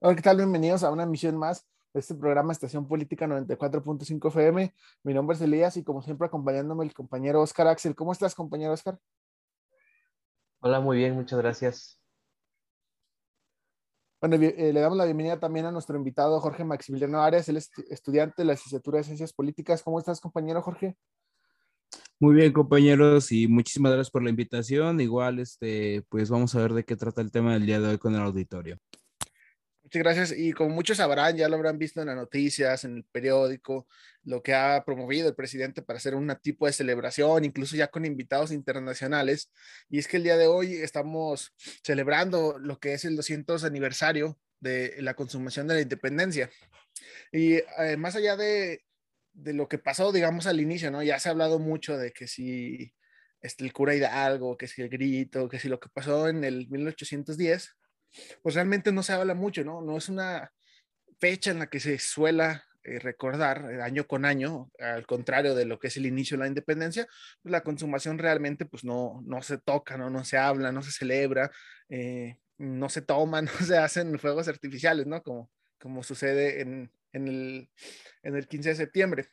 Hola, ¿qué tal? Bienvenidos a una emisión más de este programa Estación Política 94.5 FM. Mi nombre es Elías y como siempre acompañándome el compañero Oscar Axel. ¿Cómo estás, compañero Oscar? Hola, muy bien, muchas gracias. Bueno, eh, le damos la bienvenida también a nuestro invitado Jorge Maximiliano Arias, él es estudiante de la licenciatura de Ciencias Políticas. ¿Cómo estás, compañero Jorge? Muy bien, compañeros, y muchísimas gracias por la invitación. Igual, este, pues vamos a ver de qué trata el tema del día de hoy con el auditorio. Muchas gracias. Y como muchos sabrán, ya lo habrán visto en las noticias, en el periódico, lo que ha promovido el presidente para hacer un tipo de celebración, incluso ya con invitados internacionales. Y es que el día de hoy estamos celebrando lo que es el 200 aniversario de la consumación de la independencia. Y eh, más allá de, de, lo que pasó, digamos, al inicio, ¿no? Ya se ha hablado mucho de que si este, el cura Hidalgo, que si el grito, que si lo que pasó en el 1810 pues realmente no se habla mucho, ¿no? No es una fecha en la que se suela eh, recordar eh, año con año, al contrario de lo que es el inicio de la independencia, pues la consumación realmente pues no, no se toca, ¿no? no se habla, no se celebra, eh, no se toman, no se hacen fuegos artificiales, ¿no? Como, como sucede en, en, el, en el 15 de septiembre.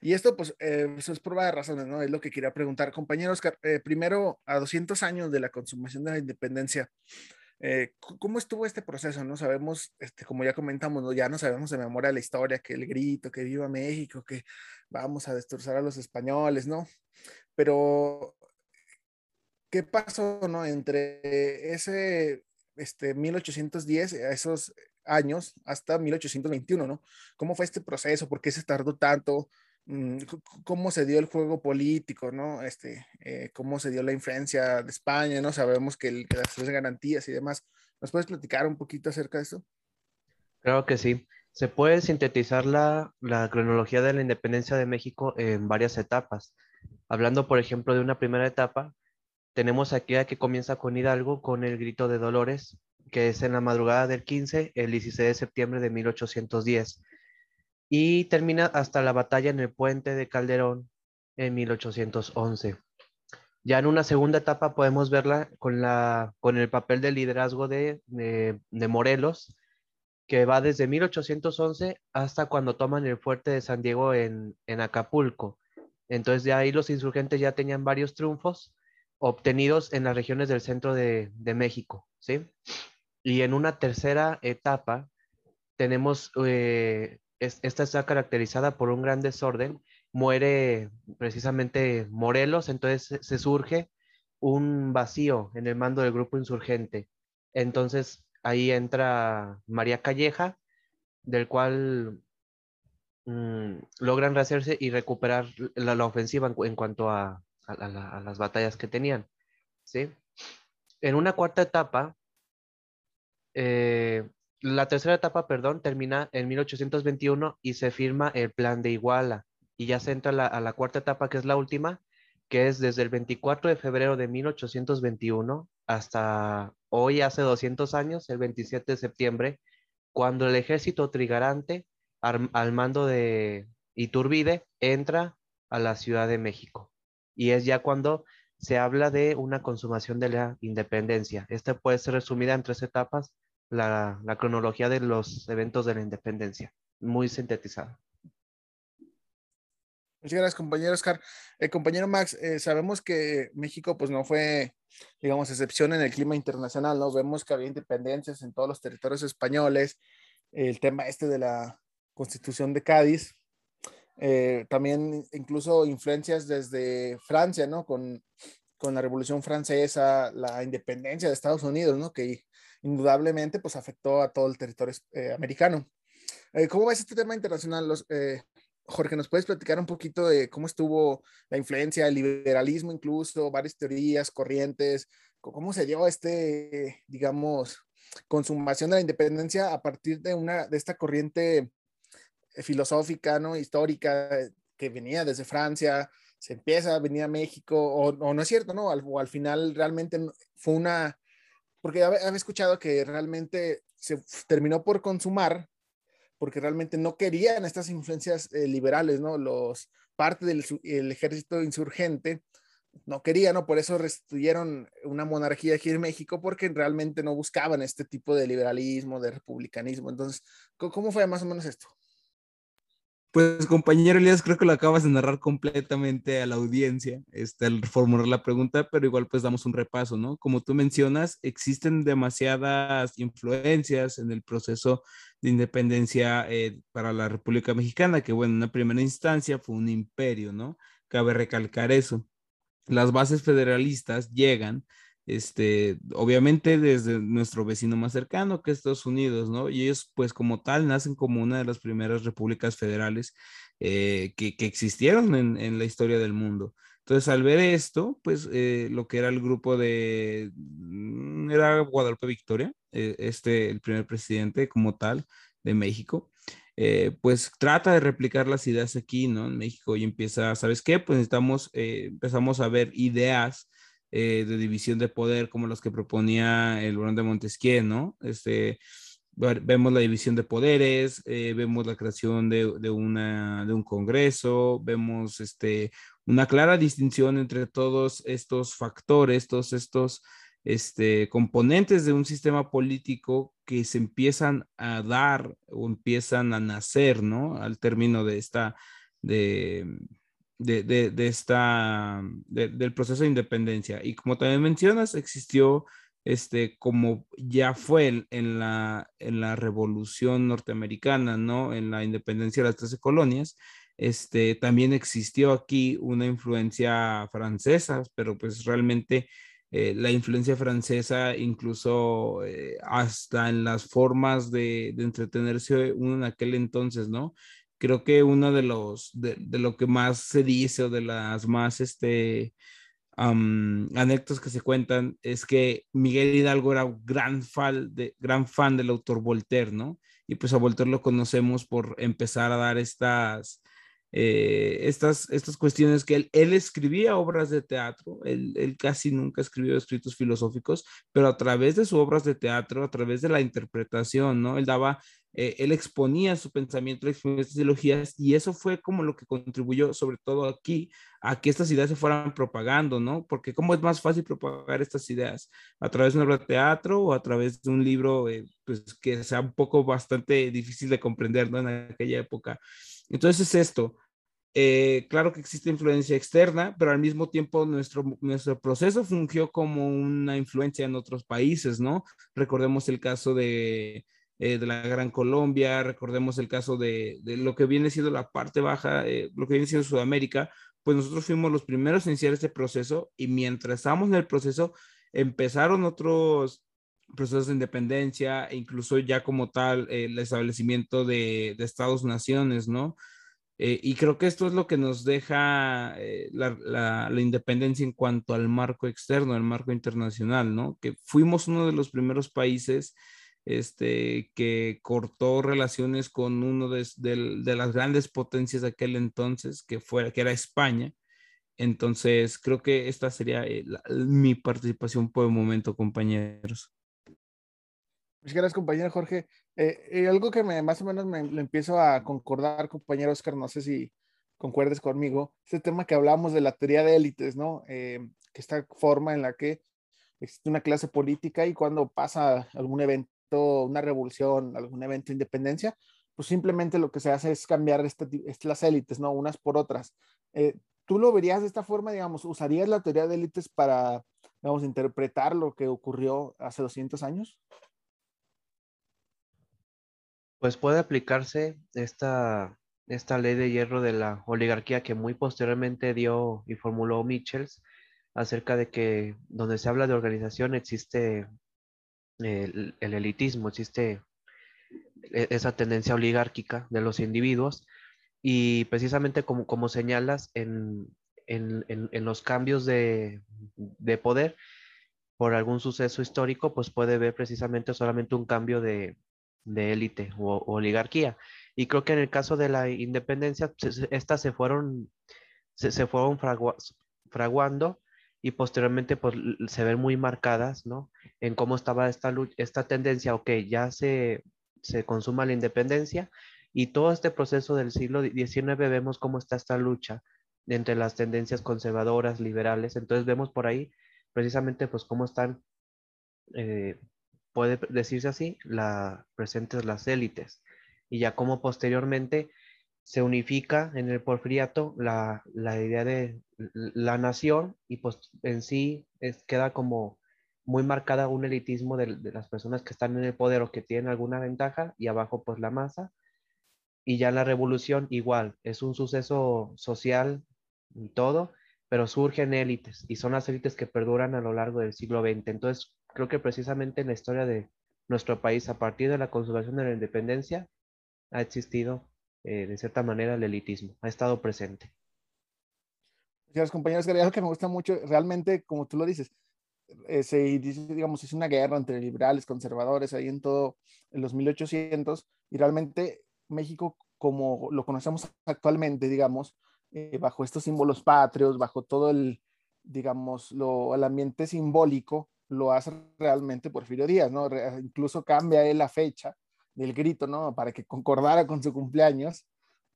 Y esto, pues, eso es prueba de razones, ¿no? Es lo que quería preguntar. Compañeros, primero, a 200 años de la consumación de la independencia, eh, ¿Cómo estuvo este proceso? No sabemos, este, como ya comentamos, ya no sabemos de memoria la historia, que el grito, que viva México, que vamos a destrozar a los españoles, ¿no? Pero, ¿qué pasó, no? Entre ese, este, 1810, esos años, hasta 1821, ¿no? ¿Cómo fue este proceso? ¿Por qué se tardó tanto? Mm, cómo se dio el juego político, ¿no? Este, eh, cómo se dio la influencia de España, ¿no? Sabemos que, el, las tres garantías y demás. ¿Nos puedes platicar un poquito acerca de eso? Claro que sí. Se puede sintetizar la, la cronología de la independencia de México en varias etapas. Hablando, por ejemplo, de una primera etapa, tenemos aquí a que comienza con Hidalgo con el grito de Dolores, que es en la madrugada del 15, el 16 de septiembre de 1810 y termina hasta la batalla en el puente de Calderón en 1811. Ya en una segunda etapa podemos verla con, la, con el papel de liderazgo de, Morelos, que va desde 1811 hasta cuando toman el fuerte de San Diego en, Acapulco. Entonces de ahí los insurgentes ya tenían varios triunfos obtenidos en las regiones del centro de, México, ¿sí? Y en una tercera etapa tenemos eh, esta está caracterizada por un gran desorden. Muere precisamente Morelos, entonces se surge un vacío en el mando del grupo insurgente. Entonces ahí entra María Calleja, del cual mm, logran rehacerse y recuperar la, ofensiva en, cuanto a, las batallas que tenían. ¿sí? En una cuarta etapa, eh, la tercera etapa, perdón, termina en 1821 y se firma el plan de Iguala. Y ya se entra a la cuarta etapa, que es la última, que es desde el 24 de febrero de 1821 hasta hoy, hace 200 años, el 27 de septiembre, cuando el ejército trigarante al mando de Iturbide entra a la Ciudad de México. Y es ya cuando se habla de una consumación de la independencia. Esta puede ser resumida en tres etapas la, cronología de los eventos de la independencia, muy sintetizada. Muchas gracias, compañero Oscar. Eh, compañero Max, eh, sabemos que México pues no fue, digamos, excepción en el clima internacional, ¿no? Vemos que había independencias en todos los territorios españoles, el tema este de la constitución de Cádiz, eh, también incluso influencias desde Francia, ¿no? Con, con la Revolución Francesa, la independencia de Estados Unidos, ¿no? Que indudablemente pues afectó a todo el territorio eh, americano. Eh, ¿Cómo ves este tema internacional? Los, eh, Jorge, ¿nos puedes platicar un poquito de cómo estuvo la influencia, el liberalismo incluso, varias teorías, corrientes, cómo se dio este, digamos, consumación de la independencia a partir de una, de esta corriente filosófica, ¿no? Histórica que venía desde Francia, se empieza a venir a México, o, no es cierto, ¿no? o al final realmente fue una porque había escuchado que realmente se terminó por consumar porque realmente no querían estas influencias eh, liberales, ¿no? Los parte del ejército insurgente no querían, ¿no? Por eso restituyeron una monarquía aquí en México, porque realmente no buscaban este tipo de liberalismo, de republicanismo. Entonces, ¿cómo fue más o menos esto? Pues compañero Elías, creo que lo acabas de narrar completamente a la audiencia, este, al formular la pregunta, pero igual pues damos un repaso, ¿no? Como tú mencionas, existen demasiadas influencias en el proceso de independencia eh, para la República Mexicana, que bueno, en una primera instancia fue un imperio, ¿no? Cabe recalcar eso. Las bases federalistas llegan este, obviamente desde nuestro vecino más cercano, que es Estados Unidos, ¿no? Y ellos, pues como tal, nacen como una de las primeras repúblicas federales eh, que, existieron en, la historia del mundo. Entonces, al ver esto, pues eh, lo que era el grupo de, mm, era Guadalupe Victoria, eh, este, el primer presidente como tal de México, pues trata de replicar las ideas aquí, ¿no? En México y empieza, ¿sabes qué? Pues necesitamos, empezamos a ver ideas eh, de división de poder como los que proponía el Barón de Montesquieu, ¿no? Este, vemos la división de poderes, eh, vemos la creación de, una, de un congreso, vemos este, una clara distinción entre todos estos factores, todos estos este, componentes de un sistema político que se empiezan a dar o empiezan a nacer, ¿no? Al término de esta, de, de, de, esta, del proceso de independencia. Y como también mencionas, existió, este, como ya fue en, la, en la revolución norteamericana, ¿no? En la independencia de las 13 colonias, este, también existió aquí una influencia francesa, pero pues realmente eh, la influencia francesa, incluso eh, hasta en las formas de, de, entretenerse uno en aquel entonces, ¿no? Creo que uno de los, de, lo que más se dice o de las más, este, anécdotas que se cuentan es que Miguel Hidalgo era gran fan, de, gran fan del autor Voltaire, ¿no? Y pues a Voltaire lo conocemos por empezar a dar estas, eh, estas, estas cuestiones que él, él escribía obras de teatro, él, él, casi nunca escribió escritos filosóficos, pero a través de sus obras de teatro, a través de la interpretación, ¿no? Él daba eh, él exponía su pensamiento, exponía estas ideologías y eso fue como lo que contribuyó, sobre todo aquí, a que estas ideas se fueran propagando, ¿no? Porque ¿cómo es más fácil propagar estas ideas? ¿A través de una obra de teatro o a través de un libro, eh, pues que sea un poco bastante difícil de comprender, ¿no? En aquella época. Entonces es esto. Eh, claro que existe influencia externa, pero al mismo tiempo nuestro, nuestro proceso fungió como una influencia en otros países, ¿no? Recordemos el caso de, eh, de la Gran Colombia, recordemos el caso de, lo que viene siendo la parte baja, eh, lo que viene siendo Sudamérica, pues nosotros fuimos los primeros en iniciar este proceso y mientras estábamos en el proceso empezaron otros procesos de independencia e incluso ya como tal eh, el establecimiento de, Estados-naciones, ¿no? y creo que esto es lo que nos deja la, la, independencia en cuanto al marco externo, al marco internacional, ¿no? Que fuimos uno de los primeros países este, que cortó relaciones con uno de, las grandes potencias de aquel entonces, que, fue, que era España. Entonces, creo que esta sería eh, mi participación por el momento, compañeros. Muchas gracias, compañero Jorge. Eh, eh, algo que me, más o menos me, empiezo a concordar, compañero Oscar, no sé si concuerdes conmigo, este tema que hablamos de la teoría de élites, ¿no? que esta forma en la que existe una clase política y cuando pasa algún evento una revolución, algún evento de independencia, pues simplemente lo que se hace es cambiar este, las élites, ¿no? Unas por otras. Eh, ¿Tú lo verías de esta forma, digamos, usarías la teoría de élites para, digamos, interpretar lo que ocurrió hace 200 años? Pues puede aplicarse esta, esta ley de hierro de la oligarquía que muy posteriormente dio y formuló Michels acerca de que donde se habla de organización existe el, elitismo, existe e, esa tendencia oligárquica de los individuos y precisamente como, como señalas en, los cambios de, poder por algún suceso histórico, pues puede ver precisamente solamente un cambio de, élite o, oligarquía. Y creo que en el caso de la independencia, estas se fueron, se, fueron fraguando y posteriormente pues se ven muy marcadas, ¿no? En cómo estaba esta, esta tendencia, ok, ya se, se consuma la independencia y todo este proceso del siglo XIX vemos cómo está esta lucha entre las tendencias conservadoras, liberales. Entonces vemos por ahí precisamente pues cómo están, eh, puede decirse así, la, presentes las élites y ya como posteriormente se unifica en el porfiriato la, la idea de la nación y pues en sí queda como muy marcada un elitismo de, las personas que están en el poder o que tienen alguna ventaja y abajo pues la masa. Y ya la revolución igual, es un suceso social y todo, pero surgen élites y son las élites que perduran a lo largo del siglo XX. Entonces creo que precisamente en la historia de nuestro país, a partir de la consolidación de la independencia, ha existido eh, de cierta manera el elitismo, ha estado presente. Gracias, compañeros. Algo que me gusta mucho, realmente, como tú lo dices, eh, se digamos, es una guerra entre liberales, conservadores, ahí en todo, en los 1800, y realmente México, como lo conocemos actualmente, digamos, eh, bajo estos símbolos patrios, bajo todo el, digamos, lo, el ambiente simbólico, lo hace realmente Porfirio Díaz, ¿no? incluso cambia él la fecha del grito, ¿no? Para que concordara con su cumpleaños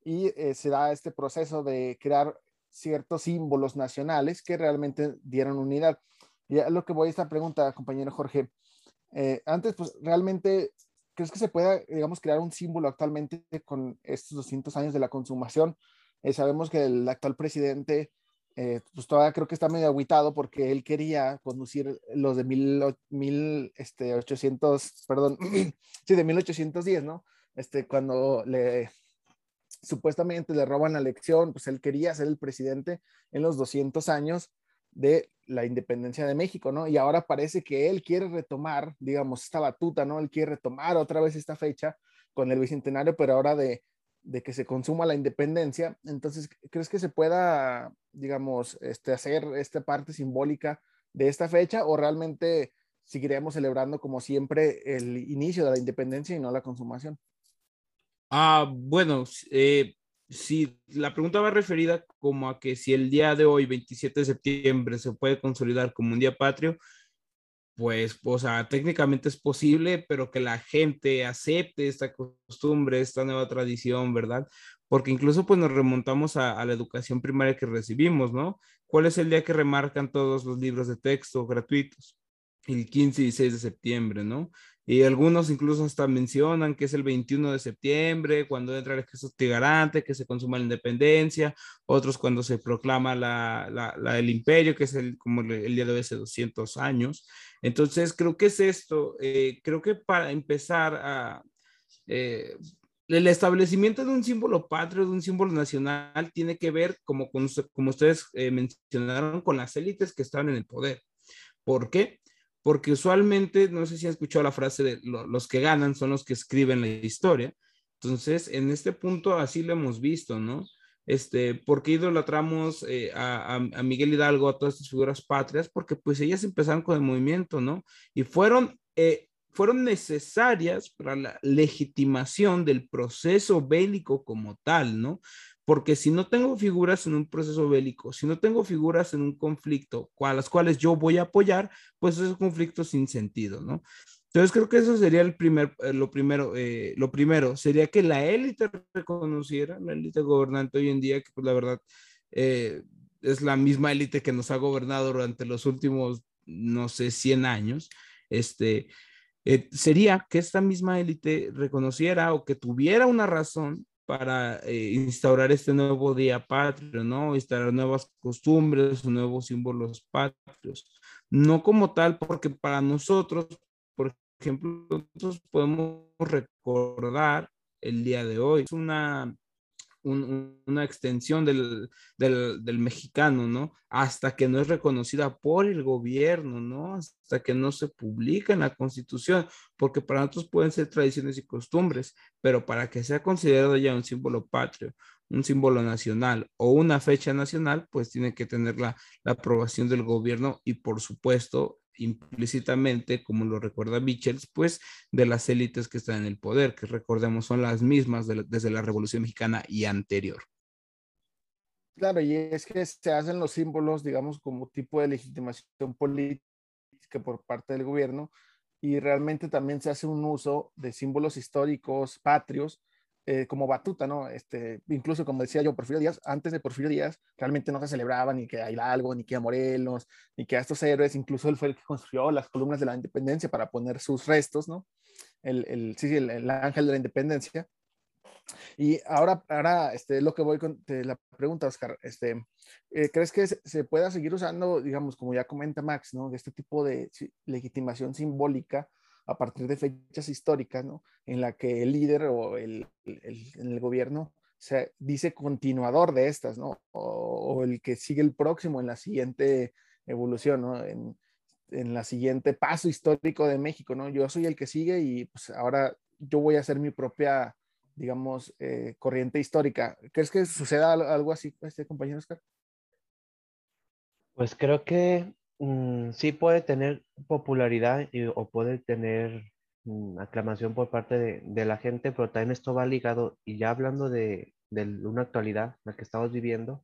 y eh, se da este proceso de crear ciertos símbolos nacionales que realmente dieron unidad. Y a lo que voy a esta pregunta, compañero Jorge. Eh, antes, pues realmente, ¿crees que se pueda, digamos, crear un símbolo actualmente con estos 200 años de la consumación? Eh, sabemos que el actual presidente eh, pues todavía creo que está medio aguitado porque él quería conducir los de mil, mil este, 800, perdón, sí, de 1810, ¿no? Este, cuando le supuestamente le roban la elección, pues él quería ser el presidente en los 200 años de la independencia de México, ¿no? Y ahora parece que él quiere retomar, digamos, esta batuta, ¿no? Él quiere retomar otra vez esta fecha con el bicentenario, pero ahora de, que se consuma la independencia. Entonces, ¿crees que se pueda, digamos, este, hacer esta parte simbólica de esta fecha o realmente seguiremos celebrando como siempre el inicio de la independencia y no la consumación? Ah, bueno, eh, si la pregunta va referida como a que si el día de hoy, 27 de septiembre, se puede consolidar como un día patrio, pues, o sea, técnicamente es posible, pero que la gente acepte esta costumbre, esta nueva tradición, ¿verdad? Porque incluso pues nos remontamos a, a, la educación primaria que recibimos, ¿no? ¿Cuál es el día que remarcan todos los libros de texto gratuitos? El 15 y 16 de septiembre, ¿no? Y algunos incluso hasta mencionan que es el 21 de septiembre, cuando entra el ejército tigarante, que se consuma la independencia, otros cuando se proclama la, la, el imperio, que es el, como el día de hace 200 años. Entonces, creo que es esto, eh, creo que para empezar. Eh, el establecimiento de un símbolo patrio, de un símbolo nacional, tiene que ver, como, como ustedes eh, mencionaron, con las élites que están en el poder. ¿Por qué? Porque usualmente, no sé si han escuchado la frase de los que ganan son los que escriben la historia. Entonces, en este punto así lo hemos visto, ¿no? Este, ¿Por qué idolatramos eh, a, a, Miguel Hidalgo, a todas estas figuras patrias? Porque pues ellas empezaron con el movimiento, ¿no? Y fueron, eh, fueron necesarias para la legitimación del proceso bélico como tal, ¿no? Porque si no tengo figuras en un proceso bélico, si no tengo figuras en un conflicto a las cuales yo voy a apoyar, pues es un conflicto sin sentido, ¿no? Entonces creo que eso sería el primer, eh, lo primero, eh, lo primero sería que la élite reconociera, la élite gobernante hoy en día, que pues la verdad eh, es la misma élite que nos ha gobernado durante los últimos, no sé, 100 años, este, sería que esta misma élite reconociera o que tuviera una razón para eh, instaurar este nuevo día patrio, ¿no? Instaurar nuevas costumbres, nuevos símbolos patrios. No como tal, porque para nosotros, por ejemplo, nosotros podemos recordar el día de hoy. Es una una extensión del, del, mexicano, ¿no? Hasta que no es reconocida por el gobierno, ¿no? Hasta que no se publica en la constitución, porque para nosotros pueden ser tradiciones y costumbres, pero para que sea considerado ya un símbolo patrio, un símbolo nacional o una fecha nacional, pues tiene que tener la, la aprobación del gobierno y por supuesto implícitamente, como lo recuerda Michels, pues de las élites que están en el poder, que recordemos son las mismas desde la Revolución Mexicana y anterior. Claro, y es que se hacen los símbolos, digamos, como tipo de legitimación política por parte del gobierno, y realmente también se hace un uso de símbolos históricos patrios eh, como batuta, ¿no? Este, incluso como decía yo, Porfirio Díaz, antes de Porfirio Díaz, realmente no se celebraba ni que a Hidalgo, ni que a Morelos, ni que a estos héroes, incluso él fue el que construyó las columnas de la independencia para poner sus restos, ¿no? El, el sí, el, el ángel de la independencia. Y ahora, ahora este, lo que voy con la pregunta, Oscar, este, eh, ¿crees que se, se, pueda seguir usando, digamos, como ya comenta Max, ¿no? Este tipo de legitimación simbólica a partir de fechas históricas, ¿no? En la que el líder o el, el, gobierno se dice continuador de estas, ¿no? O, o, el que sigue el próximo en la siguiente evolución, ¿no? En, en la siguiente paso histórico de México, ¿no? Yo soy el que sigue y pues ahora yo voy a hacer mi propia, digamos, eh, corriente histórica. ¿Crees que suceda algo así, este compañero Oscar? Pues creo que Mm, sí puede tener popularidad o puede tener mm, aclamación por parte de, la gente, pero también esto va ligado, y ya hablando de, de una actualidad, la que estamos viviendo,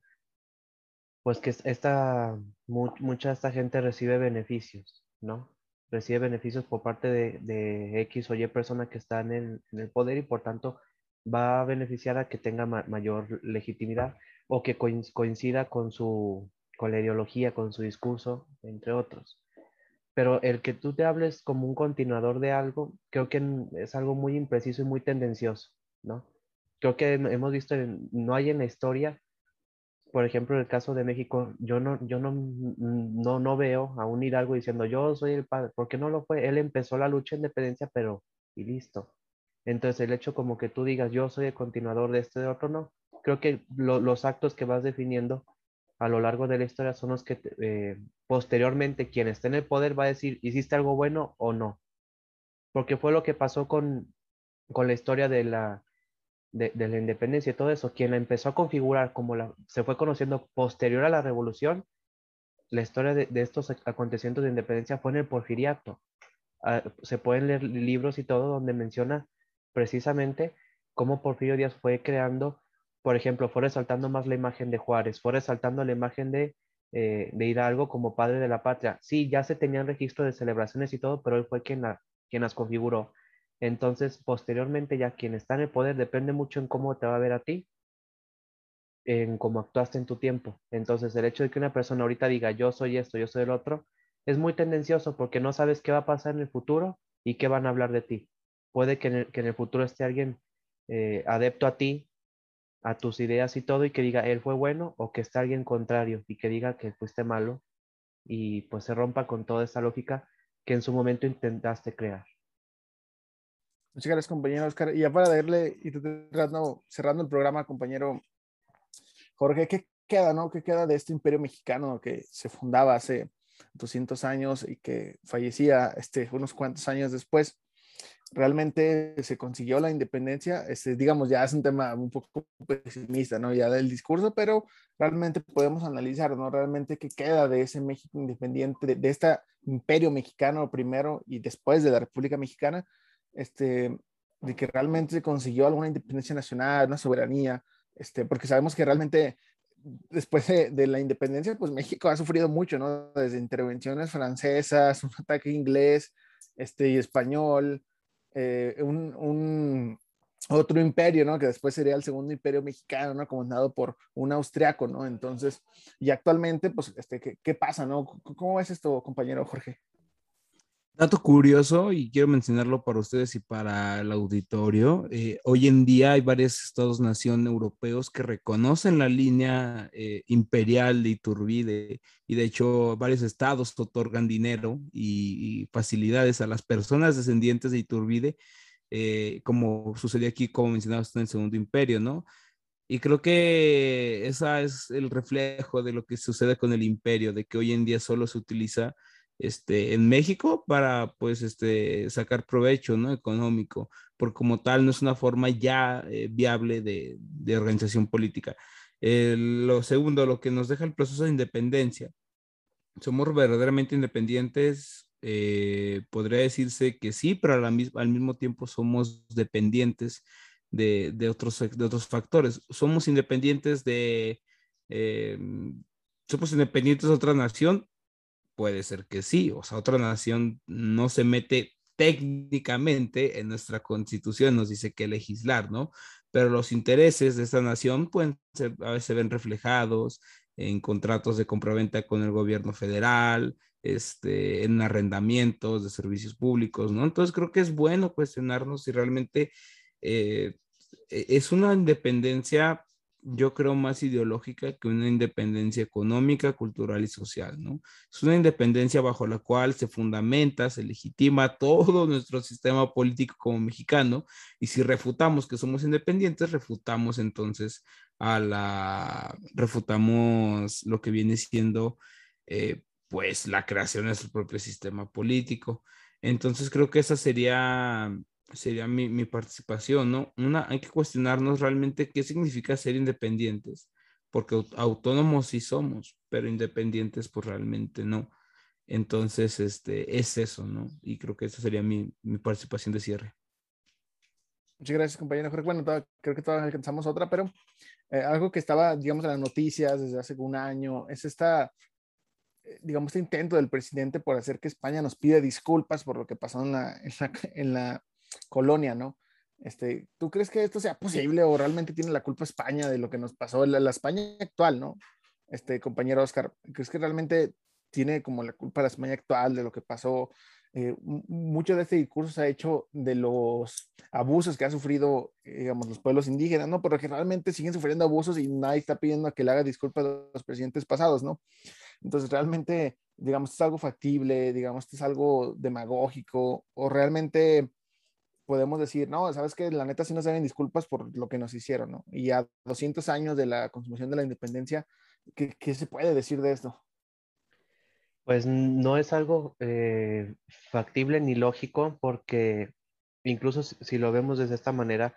pues que esta, mu mucha esta gente recibe beneficios, ¿no? Recibe beneficios por parte de, de X o Y persona que está en el, poder y por tanto va a beneficiar a que tenga ma mayor legitimidad o que coincida con su, con la ideología, con su discurso, entre otros. Pero el que tú te hables como un continuador de algo, creo que es algo muy impreciso y muy tendencioso, ¿no? Creo que hemos visto, no hay en la historia, por ejemplo, en el caso de México, yo no, yo no, no, no veo a un Hidalgo diciendo, yo soy el padre, porque no lo fue, él empezó la lucha de independencia, pero, y listo. Entonces, el hecho como que tú digas, yo soy el continuador de este, de otro, no. Creo que lo, los actos que vas definiendo a lo largo de la historia son los que eh, posteriormente quien esté en el poder va a decir, ¿hiciste algo bueno o no? Porque fue lo que pasó con, con la historia de la, de, la independencia y todo eso. Quien la empezó a configurar como se fue conociendo posterior a la revolución, la historia de, de estos acontecimientos de independencia fue en el porfiriato. Uh, se pueden leer libros y todo donde menciona precisamente cómo Porfirio Díaz fue creando por ejemplo, fue resaltando más la imagen de Juárez, fue resaltando la imagen de, eh, de Hidalgo como padre de la patria. Sí, ya se tenían registro de celebraciones y todo, pero él fue quien, la, quien las configuró. Entonces, posteriormente, ya quien está en el poder depende mucho en cómo te va a ver a ti, en cómo actuaste en tu tiempo. Entonces, el hecho de que una persona ahorita diga yo soy esto, yo soy el otro, es muy tendencioso porque no sabes qué va a pasar en el futuro y qué van a hablar de ti. Puede que en el, que en el futuro esté alguien eh, adepto a ti a tus ideas y todo y que diga él fue bueno o que esté alguien contrario y que diga que fuiste malo y pues se rompa con toda esa lógica que en su momento intentaste crear. Muchas gracias, compañero Oscar. Y ya para darle y cerrando, cerrando el programa, compañero Jorge, ¿qué queda, no? ¿Qué queda de este imperio mexicano que se fundaba hace 200 años y que fallecía este, unos cuantos años después? Realmente se consiguió la independencia, este, digamos, ya es un tema un poco pesimista, ¿no? Ya del discurso, pero realmente podemos analizar, ¿no? Realmente qué queda de ese México independiente, de, este imperio mexicano primero y después de la República Mexicana, este, de que realmente se consiguió alguna independencia nacional, una soberanía, este, porque sabemos que realmente después de, de, la independencia, pues México ha sufrido mucho, ¿no? Desde intervenciones francesas, un ataque inglés este, y español, eh, un, otro imperio, ¿no? Que después sería el segundo imperio mexicano, ¿no? Comandado por un austriaco, ¿no? Entonces, y actualmente, pues, este, ¿qué, qué pasa, ¿no? ¿Cómo es esto, compañero Jorge? Dato curioso, y quiero mencionarlo para ustedes y para el auditorio, eh, hoy en día hay varios estados-nación europeos que reconocen la línea eh, imperial de Iturbide y de hecho varios estados otorgan dinero y, y facilidades a las personas descendientes de Iturbide, eh, como sucedió aquí, como mencionabas en el Segundo Imperio, ¿no? Y creo que ese es el reflejo de lo que sucede con el imperio, de que hoy en día solo se utiliza este, en México para pues este, sacar provecho ¿no? económico, porque como tal no es una forma ya eh, viable de, de, organización política. Eh, lo segundo, lo que nos deja el proceso de independencia. Somos verdaderamente independientes, eh, podría decirse que sí, pero al, al mismo tiempo somos dependientes de, de, otros, de otros factores. Somos independientes de... Eh, somos independientes de otra nación, Puede ser que sí, o sea, otra nación no se mete técnicamente en nuestra constitución, nos dice que legislar, ¿no? pero los intereses de esta nación pueden ser, a veces se ven reflejados en contratos de compraventa con el gobierno federal, este, en arrendamientos de servicios públicos, ¿no? Entonces creo que es bueno cuestionarnos si realmente eh, e-, es una independencia yo creo, más ideológica que una independencia económica, cultural y social, ¿no? Es una independencia bajo la cual se fundamenta, se legitima todo nuestro sistema político como mexicano, y si refutamos que somos independientes, refutamos entonces a la, refutamos lo que viene siendo, eh, pues, la creación de nuestro propio sistema político. Entonces creo que esa sería sería mi, mi, participación, ¿no? Una, hay que cuestionarnos realmente qué significa ser independientes, porque autónomos sí somos, pero independientes pues realmente no. Entonces, este, es eso, ¿no? Y creo que esa sería mi, mi participación de cierre. Muchas gracias, compañero Bueno, creo que todavía alcanzamos otra, pero eh, algo que estaba, digamos, en las noticias desde hace un año es esta, eh, digamos, este intento del presidente por hacer que España nos pida disculpas por lo que pasó en la, en la, en la colonia, ¿no? Este, ¿Tú crees que esto sea posible o realmente tiene la culpa España de lo que nos pasó, la, la España actual, ¿no? Este, compañero Oscar, ¿crees que realmente tiene como la culpa la España actual de lo que pasó? Eh, mucho de este discurso se ha hecho de los abusos que ha sufrido, digamos, los pueblos indígenas, ¿no? Porque realmente siguen sufriendo abusos y nadie está pidiendo que le haga disculpas a los presidentes pasados, ¿no? Entonces, realmente, digamos, es algo factible, digamos, es algo demagógico o realmente podemos decir, no, sabes que la neta sí nos deben disculpas por lo que nos hicieron, ¿no? Y a 200 años de la consumación de la independencia, ¿qué, qué se puede decir de esto? Pues no es algo eh, factible ni lógico porque incluso si lo vemos desde esta manera,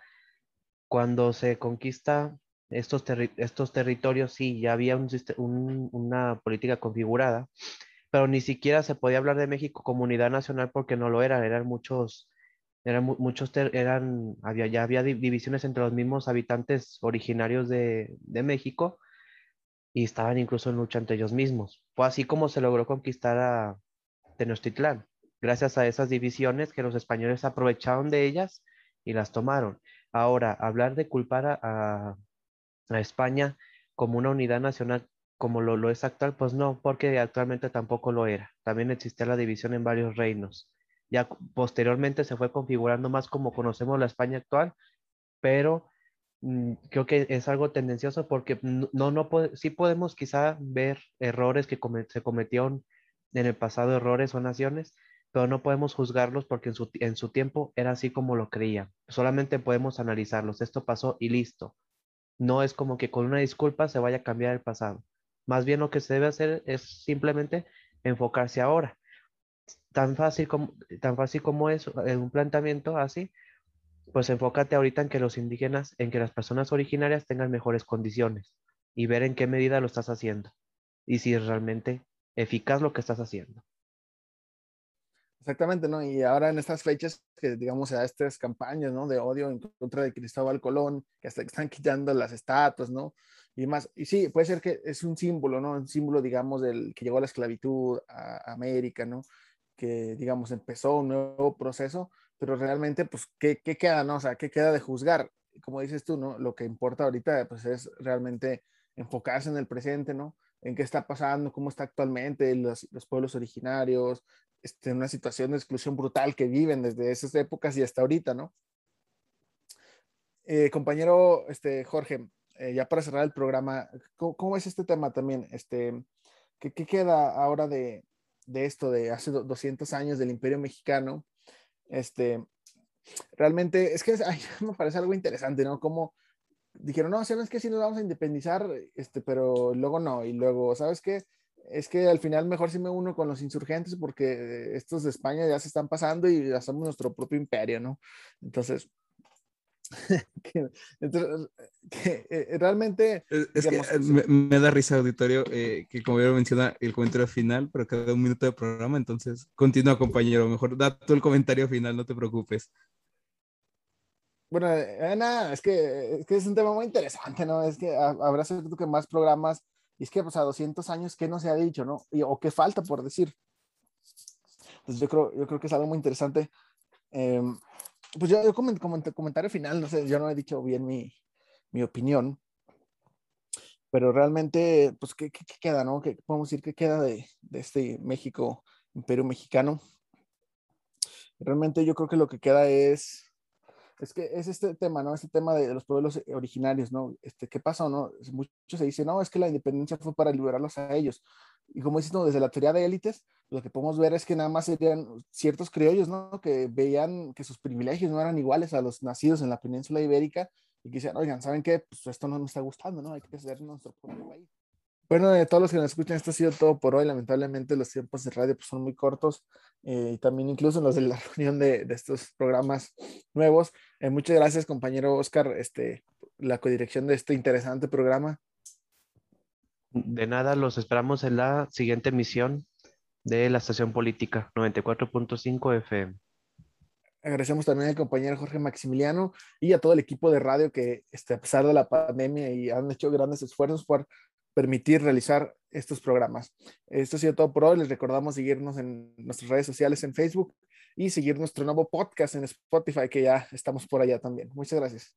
cuando se conquista estos, estos territorios, sí, ya había un, una política configurada, pero ni siquiera se podía hablar de México como unidad nacional porque no lo era, eran muchos eran muchos, eran, había, ya había divisiones entre los mismos habitantes originarios de, de, México y estaban incluso en lucha entre ellos mismos. Fue así como se logró conquistar a Tenochtitlán, gracias a esas divisiones que los españoles aprovecharon de ellas y las tomaron. Ahora, hablar de culpar a, a España como una unidad nacional como lo, lo es actual, pues no, porque actualmente tampoco lo era. También existía la división en varios reinos. Ya posteriormente se fue configurando más como conocemos la España actual, pero mm, creo que es algo tendencioso porque no, no sí podemos quizá ver errores que se cometieron en el pasado, errores o naciones, pero no podemos juzgarlos porque en su, en su tiempo era así como lo creían. Solamente podemos analizarlos. Esto pasó y listo. No es como que con una disculpa se vaya a cambiar el pasado. Más bien lo que se debe hacer es simplemente enfocarse ahora tan fácil como, tan fácil como es en un planteamiento así, pues enfócate ahorita en que los indígenas, en que las personas originarias tengan mejores condiciones y ver en qué medida lo estás haciendo y si es realmente eficaz lo que estás haciendo. Exactamente, ¿no? Y ahora en estas fechas que, digamos, da estas campañas, ¿no? De odio en contra de Cristóbal Colón, que hasta están quitando las estatuas, ¿no? Y más, y sí, puede ser que es un símbolo, ¿no? Un símbolo, digamos, del que llegó a la esclavitud a América, ¿no? Que, digamos, empezó un nuevo proceso, pero realmente, pues, ¿qué, qué queda, no? O sea, ¿qué queda de juzgar? Como dices tú, ¿no? Lo que importa ahorita, pues, es realmente enfocarse en el presente, ¿no? En qué está pasando, cómo está actualmente los, los pueblos originarios, este, una situación de exclusión brutal que viven desde esas épocas y hasta ahorita, ¿no? Eh, compañero este, Jorge, eh, ya para cerrar el programa, ¿cómo, ¿cómo, es este tema también? Este, ¿qué, ¿Qué queda ahora de, de esto de hace 200 años del Imperio Mexicano, este, realmente es que me parece algo interesante, ¿no? Como dijeron, no, ¿sabes qué? Sí nos vamos a independizar, este, pero luego no, y luego, ¿sabes qué? Es que al final mejor si me uno con los insurgentes porque estos de España ya se están pasando y hacemos nuestro propio imperio, ¿no? Entonces, entonces, que, eh, realmente... Es, que eh, me, da risa, auditorio, eh, que como ya menciona el comentario final, pero queda un minuto de programa, entonces continúa, compañero. Mejor da tú el comentario final, no te preocupes. Bueno, nada, es que, es que es un tema muy interesante, ¿no? Es que habrá cierto que más programas, y es que pues a 200 años, ¿qué no se ha dicho, no? Y, o qué falta por decir. Entonces yo creo, yo creo que es algo muy interesante. Eh, pues yo, yo como, comentario final, no sé, yo no he dicho bien mi, mi opinión, pero realmente, pues, ¿qué, qué, queda, no? ¿Qué podemos decir que queda de, de, este México, imperio mexicano? Realmente yo creo que lo que queda es, es que es este tema, ¿no? Este tema de, los pueblos originarios, ¿no? Este, ¿Qué pasó, no? Muchos se dicen, no, es que la independencia fue para liberarlos a ellos. Y como dices, no, desde la teoría de élites, lo que podemos ver es que nada más serían ciertos criollos, ¿no? Que veían que sus privilegios no eran iguales a los nacidos en la península ibérica y que decían, oigan, ¿saben qué? Pues esto no me está gustando, ¿no? Hay que hacer nuestro propio país. Bueno, de todos los que nos escuchan, esto ha sido todo por hoy. Lamentablemente los tiempos de radio pues, son muy cortos eh, y también incluso los de la reunión de, de estos programas nuevos. Eh, muchas gracias, compañero Oscar, este, la codirección de este interesante programa. De nada, los esperamos en la siguiente emisión de la estación política 94.5 FM. Agradecemos también al compañero Jorge Maximiliano y a todo el equipo de radio que, este, a pesar de la pandemia, y han hecho grandes esfuerzos por permitir realizar estos programas. Esto ha sido todo por hoy. Les recordamos seguirnos en nuestras redes sociales en Facebook y seguir nuestro nuevo podcast en Spotify, que ya estamos por allá también. Muchas gracias.